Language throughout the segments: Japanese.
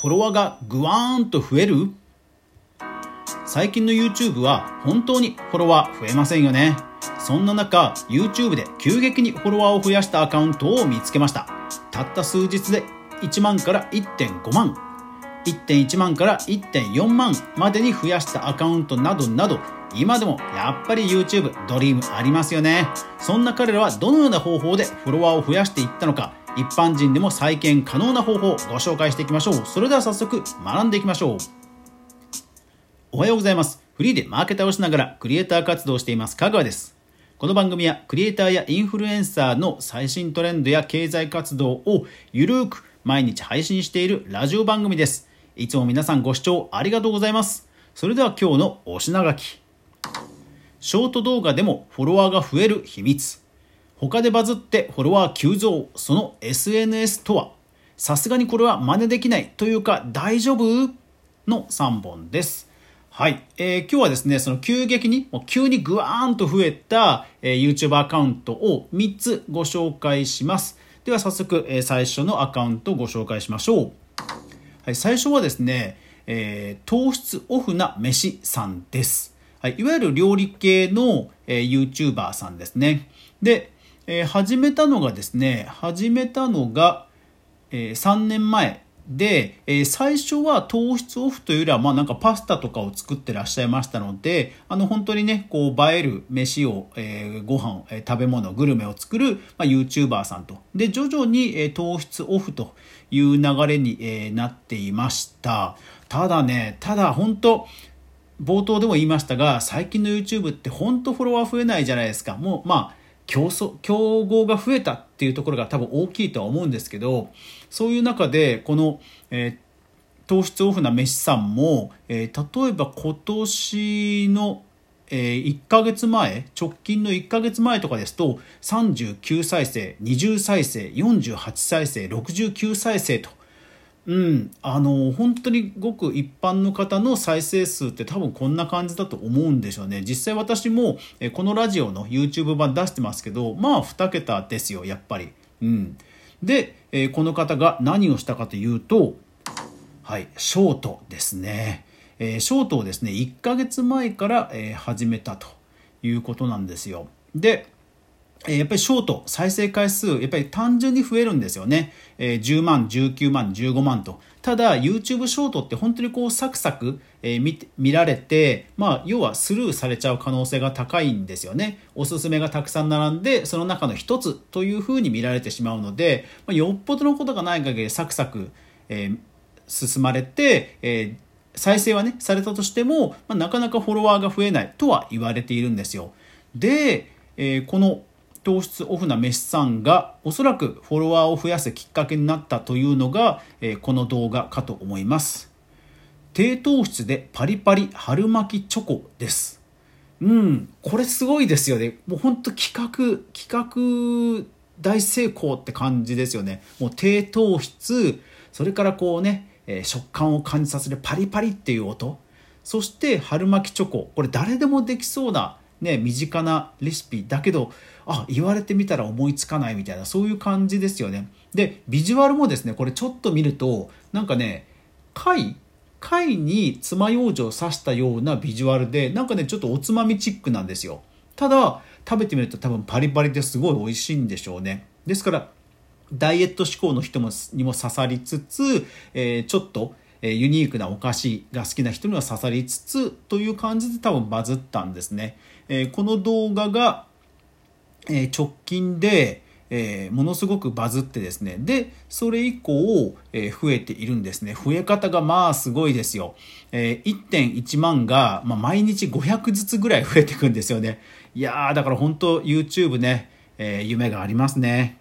フォロワーがグワーンと増える？最近の YouTube は本当にフォロワー増えませんよね。そんな中、YouTube で急激にフォロワーを増やしたアカウントを見つけました。たった数日で1万から1.5万、1.1万から1.4万までに増やしたアカウントなどなど、今でもやっぱり YouTube ドリームありますよね。そんな彼らはどのような方法でフォロワーを増やしていったのか、一般人でも再建可能な方法をご紹介していきましょう。それでは早速学んでいきましょう。おはようございます。フリーでマーケターをしながらクリエイター活動をしています、香川です。この番組はクリエイターやインフルエンサーの最新トレンドや経済活動をゆるーく毎日配信しているラジオ番組です。いつも皆さんご視聴ありがとうございます。それでは今日のお品書き。ショート動画でもフォロワーが増える秘密。他でバズってフォロワー急増。その SNS とはさすがにこれは真似できないというか大丈夫？の3本です。はい、えー、今日はですね、その急激に、もう急にぐわーんと増えた、えー、YouTube アカウントを3つご紹介します。では早速、えー、最初のアカウントをご紹介しましょう。はい、最初はですね、えー、糖質オフな飯さんです。はい、いわゆる料理系の、えー、YouTuber さんですね。で、えー、始めたのがですね、始めたのが、えー、3年前で、えー、最初は糖質オフというよりは、まあなんかパスタとかを作ってらっしゃいましたので、あの本当にね、こう映える飯を、えー、ご飯、えー、食べ物、グルメを作る、まあ、YouTuber さんと。で、徐々に、えー、糖質オフという流れに、えー、なっていました。ただね、ただ本当、冒頭でも言いましたが、最近の YouTube って本当フォロワー増えないじゃないですか。もう、まあ、競争、競合が増えたっていうところが多分大きいとは思うんですけど、そういう中で、この、えー、糖質オフな飯さんも、えー、例えば今年の、えー、1ヶ月前、直近の1ヶ月前とかですと、39再生、20再生、48再生、69再生と、うん、あの本当にごく一般の方の再生数って多分こんな感じだと思うんでしょうね。実際私もえこのラジオの YouTube 版出してますけどまあ2桁ですよやっぱり、うん、で、えこの方が何をしたかというとはいショートですね、えショートをですね1ヶ月前から、え始めたということなんですよ。でやっぱりショート再生回数やっぱり単純に増えるんですよね、えー、10万19万15万と。ただ YouTube ショートって本当にこうサクサク、えー、見見られてまあ要はスルーされちゃう可能性が高いんですよね。おすすめがたくさん並んでその中の一つというふうに見られてしまうので、まあ、よっぽどのことがない限りサクサク、えー、進まれて、えー、再生はねされたとしても、まあ、なかなかフォロワーが増えないとは言われているんですよ。で、えー、この糖質オフな飯さんがおそらくフォロワーを増やすきっかけになったというのが、えこの動画かと思います。低糖質でパリパリ春巻きチョコです。うんこれすごいですよね。もうほんと企画企画大成功って感じですよね。もう低糖質それからこうね、え食感を感じさせるパリパリっていう音。そして春巻きチョコ。これ誰でもできそうなね身近なレシピだけどあ言われてみたら思いつかないみたいなそういう感じですよね。でビジュアルもですねこれちょっと見るとなんかね貝貝に爪楊枝を刺したようなビジュアルでなんかねちょっとおつまみチックなんですよ。ただ食べてみると多分パリパリですごい美味しいんでしょうね。ですからダイエット志向の人もにも刺さりつつ、えー、ちょっとユニークなお菓子が好きな人には刺さりつつという感じで多分バズったんですね。えー、この動画がえ直近で、えー、ものすごくバズってですね。でそれ以降、えー、増えているんですね。増え方がまあすごいですよ、えー、1.1万が、まあ、毎日500ずつぐらい増えていくんですよね。いやーだから本当 YouTube ね、え夢がありますね。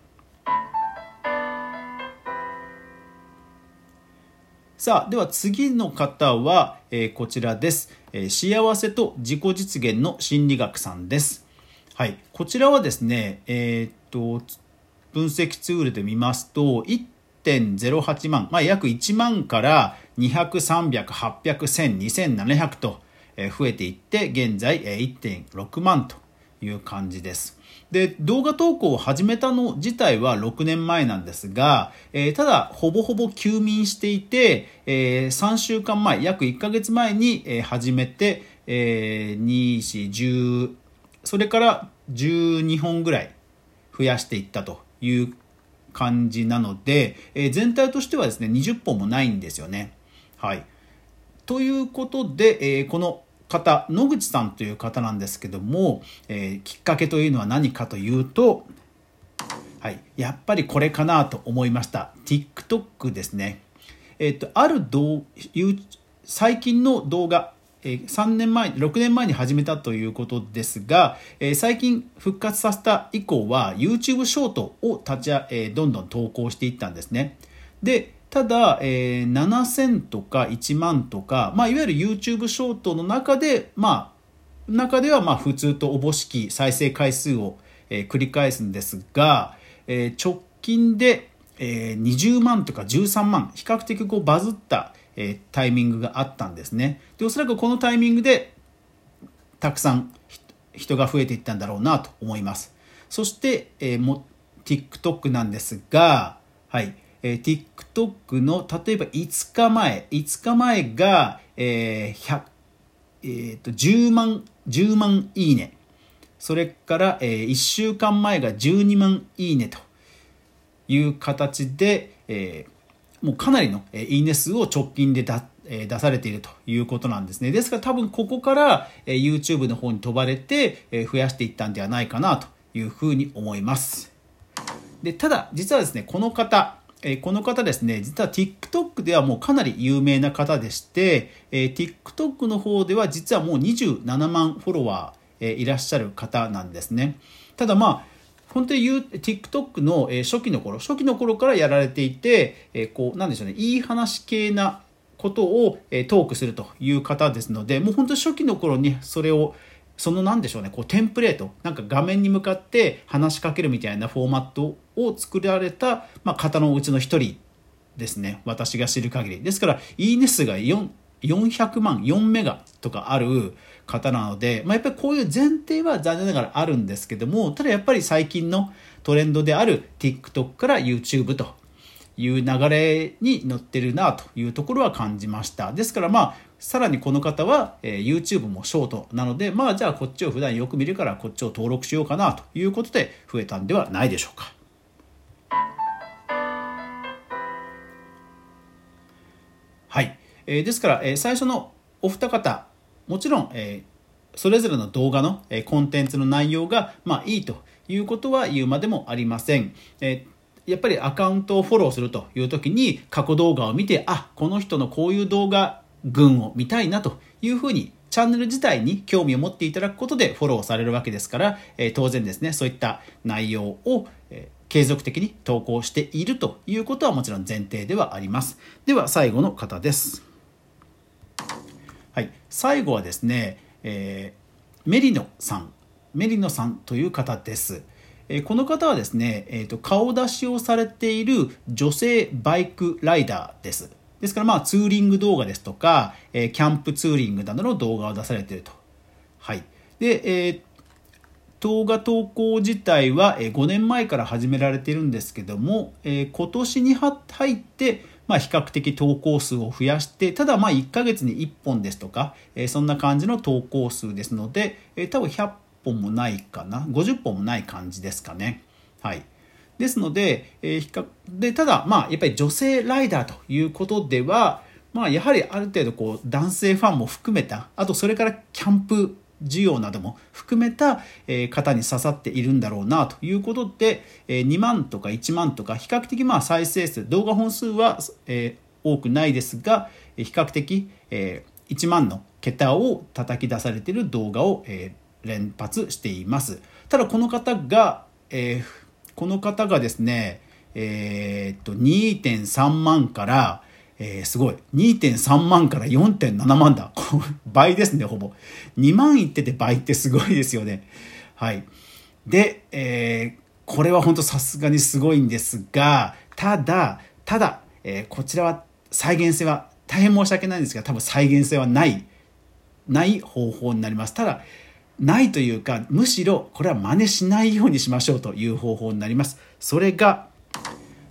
さあでは次の方は、えこちらです、え幸せと自己実現の心理学さんです。はい、こちらはですね、えー、っと分析ツールで見ますと1.08万、まあ、約1万から200、300、800、1000、2700と増えていって現在1.6万と。いう感じです。で、動画投稿を始めたの自体は6年前なんですが、えー、ただ、ほぼほぼ休眠していて、えー、3週間前、約1ヶ月前に、え、始めて、えー、2、4、10、それから12本ぐらい増やしていったという感じなので、え、全体としてはですね、20本もないんですよね。はい。ということで、えー、この方、野口さんという方なんですけども、えー、きっかけというのは何かというと、はい、やっぱりこれかなと思いました。TikTok ですね。えっ、と、ある動、最近の動画、えー、3年前、6年前に始めたということですが、えー、最近復活させた以降は YouTube ショートを立ち、えー、どんどん投稿していったんですね。で、ただ、えー、7000とか1万とか、まあ、いわゆる YouTube ショートの中で、まあ、中ではまあ普通とおぼしき再生回数を、えー、繰り返すんですが、えー、直近で、えー、20万とか13万、比較的こうバズった、えー、タイミングがあったんですね。で、おそらくこのタイミングで、たくさん人が増えていったんだろうなと思います。そして、えー、も TikTok なんですが、はい。えー、TikTok の例えば5日前、5日前が、えーえーと、10万、10万いいね。それから、えー、1週間前が12万いいねという形で、えー、もうかなりの、えー、いいね数を直近でだ、えー、出されているということなんですね。ですから多分ここから、えー、YouTube の方に飛ばれて、えー、増やしていったんではないかなというふうに思います。で、ただ実はですね、この方、えこの方ですね、実は TikTok ではもうかなり有名な方でして、え TikTok の方では実はもう27万フォロワー、えいらっしゃる方なんですね。ただまあ、本当に言う TikTok の初期の頃、初期の頃からやられていて、えこう、なんでしょうね、いい話系なことをトークするという方ですので、もう本当初期の頃にそれをその何でしょうね、こうテンプレート、なんか画面に向かって話しかけるみたいなフォーマットを作られた、まあ、方のうちの一人ですね。私が知る限り。ですから、いいね数が4 400万、4メガとかある方なので、まあ、やっぱりこういう前提は残念ながらあるんですけども、ただやっぱり最近のトレンドである TikTok から YouTube という流れに乗ってるなというところは感じました。ですからまあ、さらにこの方は、えー、YouTube もショートなので、まあじゃあこっちを普段よく見るからこっちを登録しようかなということで増えたんではないでしょうか。はい。えー、ですから、えー、最初のお二方、もちろん、えー、それぞれの動画の、えー、コンテンツの内容が、まあいいということは言うまでもありません。えーやっぱりアカウントをフォローするという時に過去動画を見て、あ、この人のこういう動画群を見たいなというふうにチャンネル自体に興味を持っていただくことでフォローされるわけですから、え、当然ですね、そういった内容を、え、継続的に投稿しているということはもちろん前提ではあります。では最後の方です。はい、最後はですね、えー、メリノさん、メリノさんという方です。この方はですね、えーと顔出しをされている女性バイクライダーです。ですからまあツーリング動画ですとか、え、キャンプツーリングなどの動画を出されていると。はい。で、えー、動画投稿自体は5年前から始められているんですけども、え、今年に入って、まあ、比較的投稿数を増やして、ただまあ1ヶ月に1本ですとか、え、そんな感じの投稿数ですので、えー、多分100本もないかな、50本もない感じですかね。はい。ですので、えー、比較でただ、まあ、やっぱり女性ライダーということでは、まあ、やはりある程度こう男性ファンも含めたあとそれからキャンプ需要なども含めた方に刺さっているんだろうなということで2万とか1万とか比較的まあ再生数動画本数は多くないですが比較的1万の桁を叩き出されている動画を連発していますただこの方がこの方がですね、えー、っと、2.3万から、えー、すごい。2.3万から4.7万だ。倍ですね、ほぼ。2万いってて倍ってすごいですよね。はい。で、えー、これは本当さすがにすごいんですが、ただ、ただ、えー、こちらは再現性は、大変申し訳ないんですが、多分再現性はない、ない方法になります。ただ、ないというか、むしろこれは真似しないようにしましょうという方法になります。それが、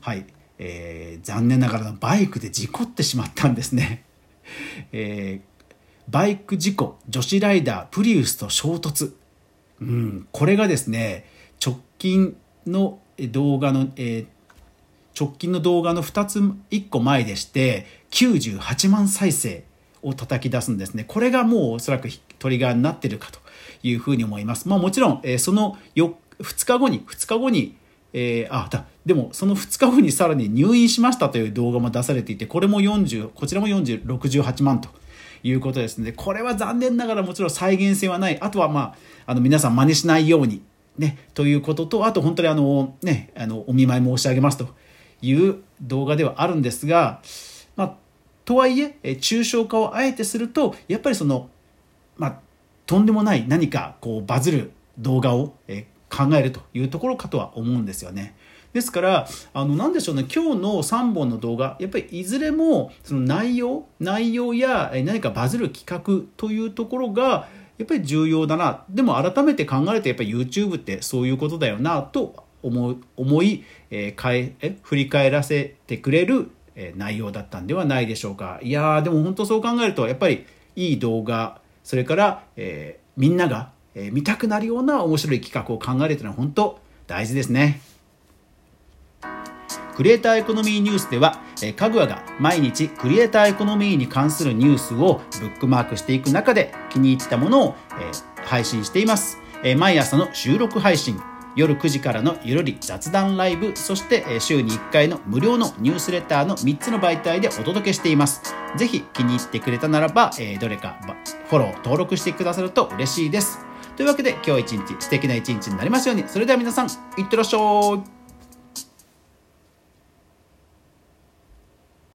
はい、えー、残念ながらバイクで事故ってしまったんですね。えー、バイク事故、女子ライダー、プリウスと衝突。うん、これがですね、直近の動画の、えー、直近の動画の2つ、1個前でして、98万再生を叩き出すんですね。これがもうおそらくトリガーになってるかというふうに思います。まあもちろん、えー、その2日後に、2日後に、えー、あ、だ、でもその2日後にさらに入院しましたという動画も出されていて、これも40、こちらも40、68万ということですので、これは残念ながらもちろん再現性はない。あとはまあ、あの皆さん真似しないように、ね、ということと、あと本当にあの、ね、あの、お見舞い申し上げますという動画ではあるんですが、とはいえ、え抽象化をあえてすると、やっぱりその、まあ、とんでもない何かこうバズる動画を、え考えるというところかとは思うんですよね。ですから、あの、なんでしょうね、今日の3本の動画、やっぱりいずれも、その内容、内容や何かバズる企画というところが、やっぱり重要だな。でも改めて考えると、やっぱり YouTube ってそういうことだよな、と思い、思いえー、え振り返らせてくれる、え、内容だったんではないでしょうか。いやー、でも本当そう考えると、やっぱりいい動画、それから、えー、みんなが、え見たくなるような面白い企画を考えるというのは本当大事ですね。クリエイターエコノミーニュースでは、えかぐわが毎日クリエイターエコノミーに関するニュースをブックマークしていく中で気に入ったものを、え配信しています。え毎朝の収録配信、夜9時からのゆるり雑談ライブ、そして週に1回の無料のニュースレターの3つの媒体でお届けしています。ぜひ気に入ってくれたならば、どれかフォロー、登録してくださると嬉しいです。というわけで今日一日素敵な一日になりますように。それでは皆さん、いってらっしゃい。